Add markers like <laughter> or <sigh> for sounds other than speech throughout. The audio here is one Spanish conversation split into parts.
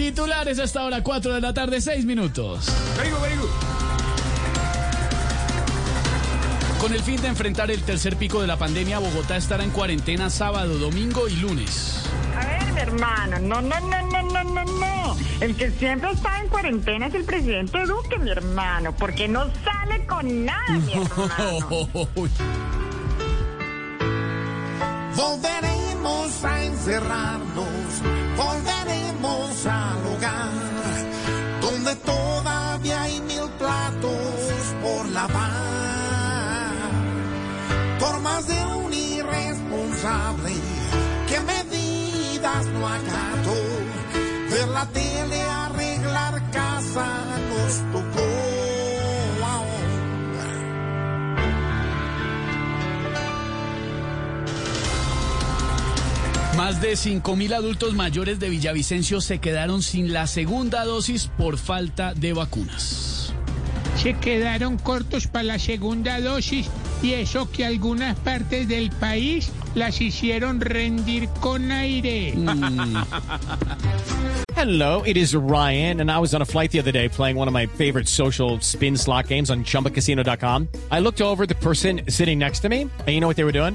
Titulares hasta ahora 4 de la tarde, 6 minutos. Con el fin de enfrentar el tercer pico de la pandemia, Bogotá estará en cuarentena sábado, domingo y lunes. A ver, mi hermano, no, no, no, no, no, no, no. El que siempre está en cuarentena es el presidente Duque, mi hermano, porque no sale con nada, <laughs> mi hermano. Volveremos a encerrarnos, volveremos al hogar, donde todavía hay mil platos por lavar. Por más de un irresponsable que medidas no acato, ver la tele, arreglar casa nos tocó. Más de 5.000 adultos mayores de Villavicencio se quedaron sin la segunda dosis por falta de vacunas. se quedaron cortos para la segunda dosis y eso que algunas partes del país las hicieron rendir con aire. Hello, it is Ryan, and I was on a flight the other day playing one of my favorite social spin slot games on chumbacasino.com. I looked over at the person sitting next to me, and you know what they were doing?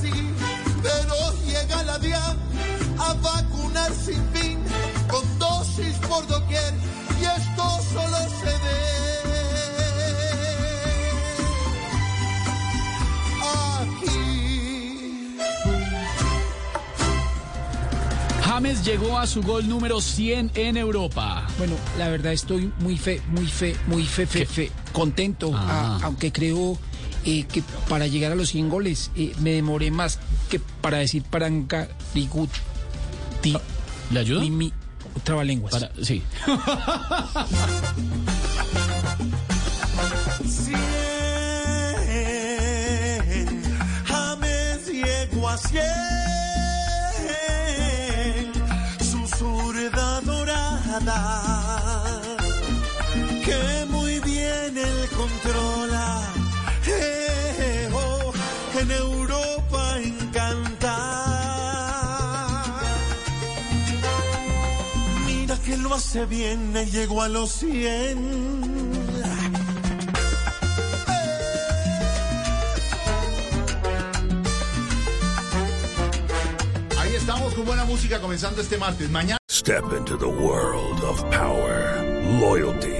Así. Pero llega la DIAN a vacunar sin fin, con dosis por doquier, y esto solo se ve aquí. James llegó a su gol número 100 en Europa. Bueno, la verdad estoy muy fe, muy fe, muy fe, fe, fe, contento, Ah. a- aunque creo eh, que para llegar a los 100 goles eh, me demoré más que para decir paranga, rigut, ti, ¿Le ayudo? mi, mi, trabalenguas. Para, sí. a cien, su zurda dorada, que lo hace bien, él llegó a los cien. Ahí estamos con buena música comenzando este martes. Mañana. Step into the world of power, loyalty,